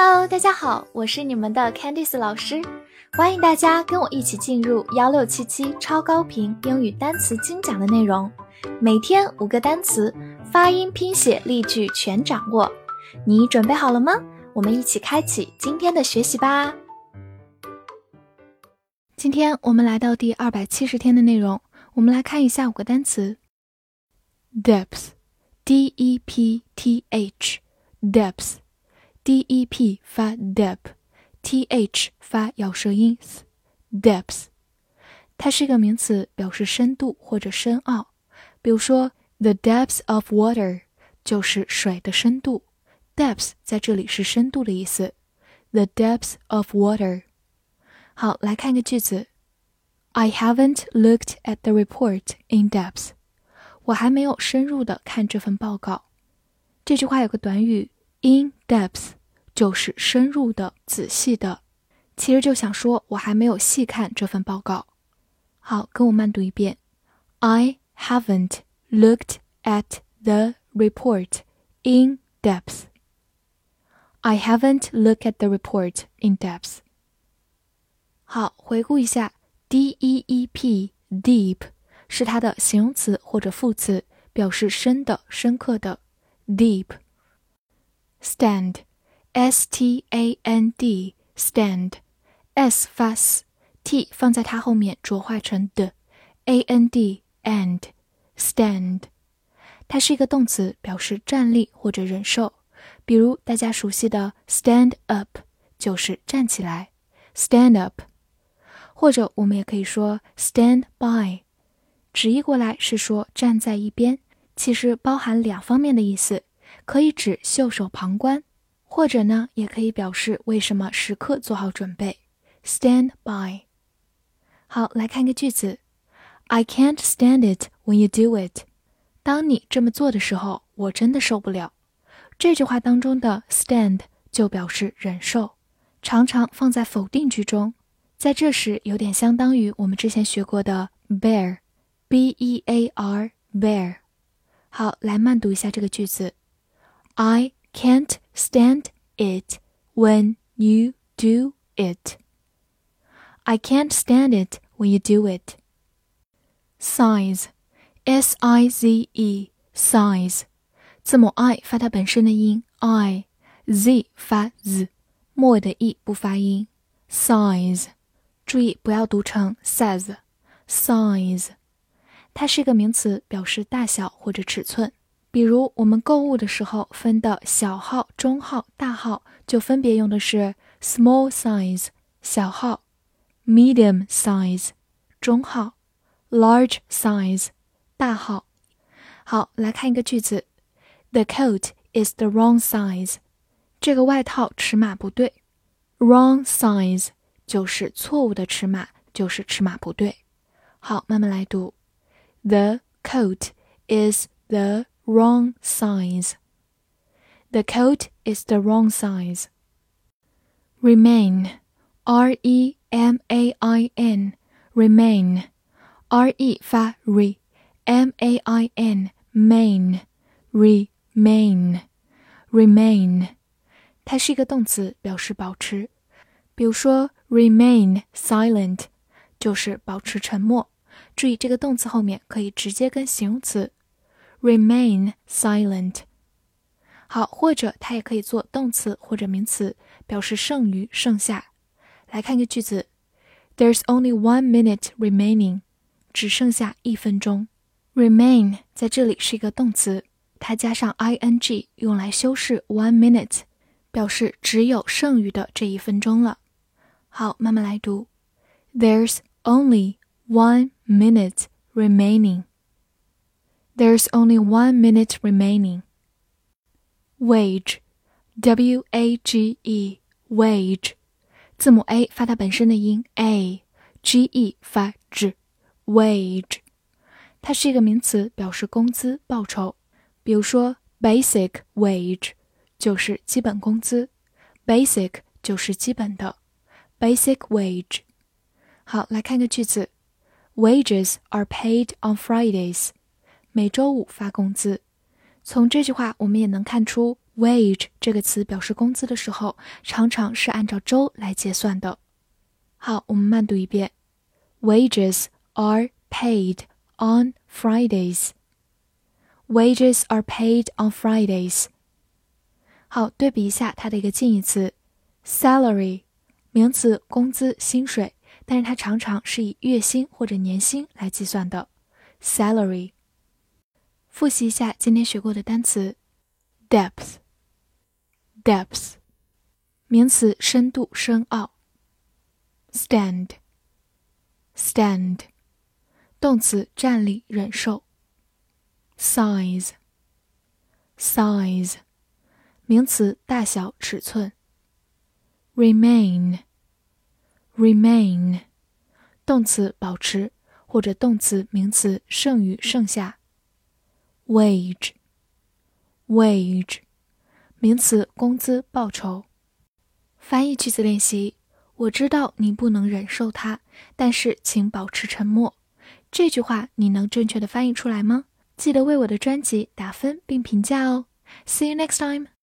Hello，大家好，我是你们的 Candice 老师，欢迎大家跟我一起进入幺六七七超高频英语单词精讲的内容，每天五个单词，发音、拼写、例句全掌握，你准备好了吗？我们一起开启今天的学习吧。今天我们来到第二百七十天的内容，我们来看一下五个单词：depth，d e p t h，depth。d e p 发 dep，t h 发咬舌音 s，depth，它是一个名词，表示深度或者深奥。比如说，the depths of water 就是水的深度，depth 在这里是深度的意思。the depths of water。好，来看一个句子，I haven't looked at the report in depth。我还没有深入的看这份报告。这句话有个短语 in depth。 就是深入的、仔细的，其实就想说，我还没有细看这份报告。好，跟我慢读一遍：I haven't looked at the report in depth. I haven't looked at the report in depth. 好，回顾一下，d e e p deep 是它的形容词或者副词，表示深的、深刻的。deep stand。 s t a n d stand，s 发 s，t 放在它后面浊化成的，a n d and stand，它是一个动词，表示站立或者忍受。比如大家熟悉的 stand up 就是站起来，stand up，或者我们也可以说 stand by，直译过来是说站在一边，其实包含两方面的意思，可以指袖手旁观。或者呢，也可以表示为什么时刻做好准备，stand by。好，来看个句子，I can't stand it when you do it。当你这么做的时候，我真的受不了。这句话当中的 stand 就表示忍受，常常放在否定句中，在这时有点相当于我们之前学过的 bear，b e a r bear。好，来慢读一下这个句子，I。can't stand it when you do it. I can't stand it when you do it. Size, S I Z E, size，字母 i 发它本身的音 i，z 发 z，末尾的 e 不发音。size，注意不要读成 says。size，它是一个名词，表示大小或者尺寸。 比如我们购物的时候分的小号、中号、大号，就分别用的是 small size 小号，medium size 中号，large size 大号。好，来看一个句子：The coat is the wrong size。这个外套尺码不对。Wrong size 就是错误的尺码，就是尺码不对。好，慢慢来读：The coat is the wrong size. The coat is the wrong size. Remain, R E M A I N, remain, R E 发 re, M A I N, main, remain, remain，它是一个动词，表示保持。比如说，remain silent 就是保持沉默。注意这个动词后面可以直接跟形容词 remain silent。好，或者它也可以做动词或者名词，表示剩余、剩下。来看一个句子：There's only one minute remaining，只剩下一分钟。Remain 在这里是一个动词，它加上 ing 用来修饰 one minute，表示只有剩余的这一分钟了。好，慢慢来读：There's only one minute remaining。 There's only one minute remaining. Wage, W A G E, wage，字母 a 发它本身的音 a，g e 发 g，wage，它是一个名词，表示工资、报酬。比如说，basic wage 就是基本工资，basic 就是基本的，basic wage。好，来看个句子：Wages are paid on Fridays. 每周五发工资。从这句话，我们也能看出 wage 这个词表示工资的时候，常常是按照周来结算的。好，我们慢读一遍：Wages are paid on Fridays. Wages are paid on Fridays. 好，对比一下它的一个近义词：salary，名词，工资、薪水，但是它常常是以月薪或者年薪来计算的。salary。复习一下今天学过的单词：depth。depth，名词，深度、深奥。stand，stand，动词，站立、忍受。size，size，名词，大小、尺寸。remain，remain，动词，保持，或者动词、名词，剩余、剩下。wage，wage。名词，工资、报酬。翻译句子练习：我知道你不能忍受它，但是请保持沉默。这句话你能正确的翻译出来吗？记得为我的专辑打分并评价哦。See you next time.